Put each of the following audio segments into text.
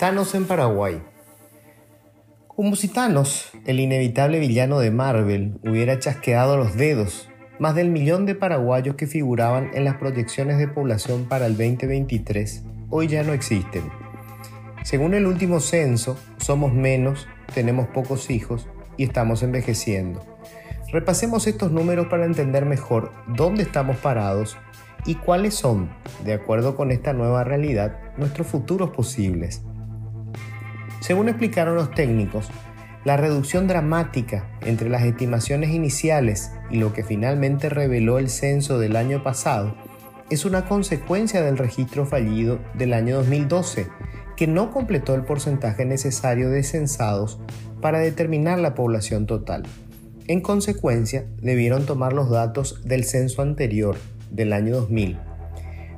Thanos en Paraguay. Como si el inevitable villano de Marvel, hubiera chasqueado los dedos, más del millón de paraguayos que figuraban en las proyecciones de población para el 2023 hoy ya no existen. Según el último censo, somos menos, tenemos pocos hijos y estamos envejeciendo. Repasemos estos números para entender mejor dónde estamos parados y cuáles son, de acuerdo con esta nueva realidad, nuestros futuros posibles. Según explicaron los técnicos, la reducción dramática entre las estimaciones iniciales y lo que finalmente reveló el censo del año pasado es una consecuencia del registro fallido del año 2012, que no completó el porcentaje necesario de censados para determinar la población total. En consecuencia, debieron tomar los datos del censo anterior, del año 2000.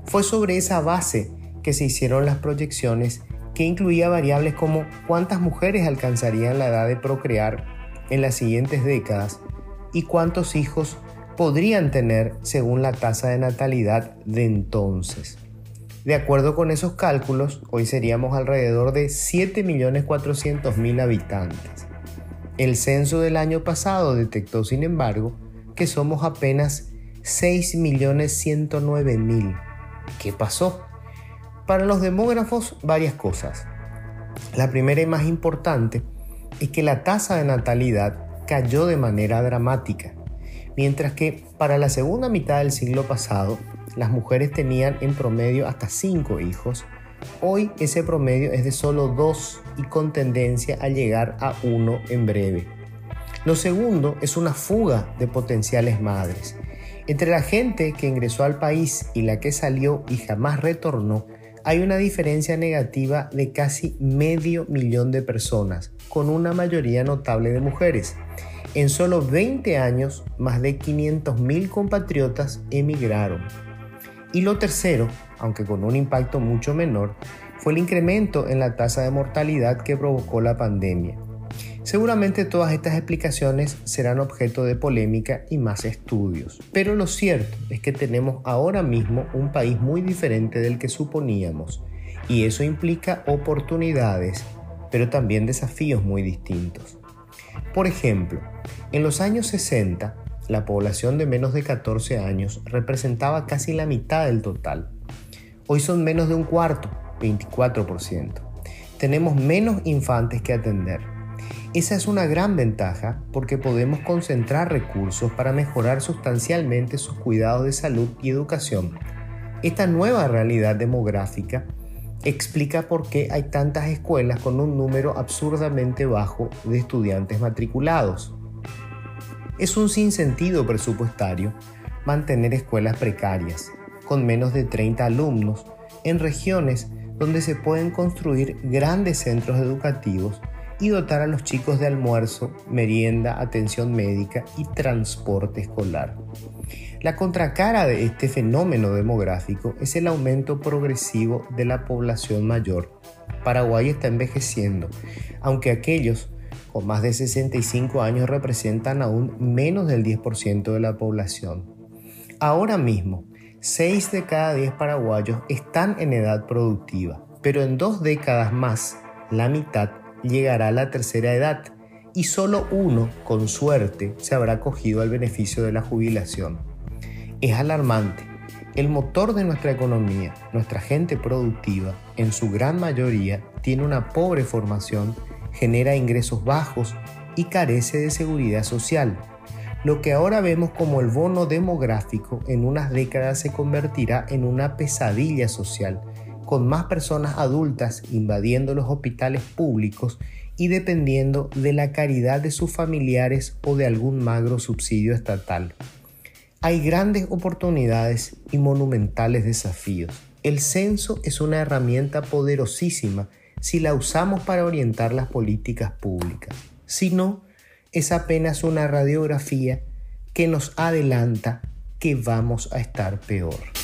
Fue sobre esa base que se hicieron las proyecciones que incluía variables como cuántas mujeres alcanzarían la edad de procrear en las siguientes décadas y cuántos hijos podrían tener según la tasa de natalidad de entonces. De acuerdo con esos cálculos, hoy seríamos alrededor de 7.400.000 habitantes. El censo del año pasado detectó, sin embargo, que somos apenas 6.109.000. ¿Qué pasó? Para los demógrafos, varias cosas. La primera y más importante es que la tasa de natalidad cayó de manera dramática, mientras que para la segunda mitad del siglo pasado las mujeres tenían en promedio hasta 5 hijos, hoy ese promedio es de solo 2 y con tendencia a llegar a 1 en breve. Lo segundo es una fuga de potenciales madres. Entre la gente que ingresó al país y la que salió y jamás retornó, hay una diferencia negativa de casi medio millón de personas, con una mayoría notable de mujeres. En solo 20 años, más de 500.000 compatriotas emigraron. Y lo tercero, aunque con un impacto mucho menor, fue el incremento en la tasa de mortalidad que provocó la pandemia. Seguramente todas estas explicaciones serán objeto de polémica y más estudios, pero lo cierto es que tenemos ahora mismo un país muy diferente del que suponíamos, y eso implica oportunidades, pero también desafíos muy distintos. Por ejemplo, en los años 60, la población de menos de 14 años representaba casi la mitad del total. Hoy son menos de un cuarto, 24%. Tenemos menos infantes que atender esa es una gran ventaja porque podemos concentrar recursos para mejorar sustancialmente sus cuidados de salud y educación. Esta nueva realidad demográfica explica por qué hay tantas escuelas con un número absurdamente bajo de estudiantes matriculados. Es un sinsentido presupuestario mantener escuelas precarias, con menos de 30 alumnos, en regiones donde se pueden construir grandes centros educativos y dotar a los chicos de almuerzo, merienda, atención médica y transporte escolar. La contracara de este fenómeno demográfico es el aumento progresivo de la población mayor. Paraguay está envejeciendo, aunque aquellos con más de 65 años representan aún menos del 10% de la población. Ahora mismo, 6 de cada 10 paraguayos están en edad productiva, pero en dos décadas más, la mitad llegará a la tercera edad y solo uno, con suerte, se habrá cogido al beneficio de la jubilación. Es alarmante. El motor de nuestra economía, nuestra gente productiva, en su gran mayoría, tiene una pobre formación, genera ingresos bajos y carece de seguridad social. Lo que ahora vemos como el bono demográfico en unas décadas se convertirá en una pesadilla social con más personas adultas invadiendo los hospitales públicos y dependiendo de la caridad de sus familiares o de algún magro subsidio estatal. Hay grandes oportunidades y monumentales desafíos. El censo es una herramienta poderosísima si la usamos para orientar las políticas públicas. Si no, es apenas una radiografía que nos adelanta que vamos a estar peor.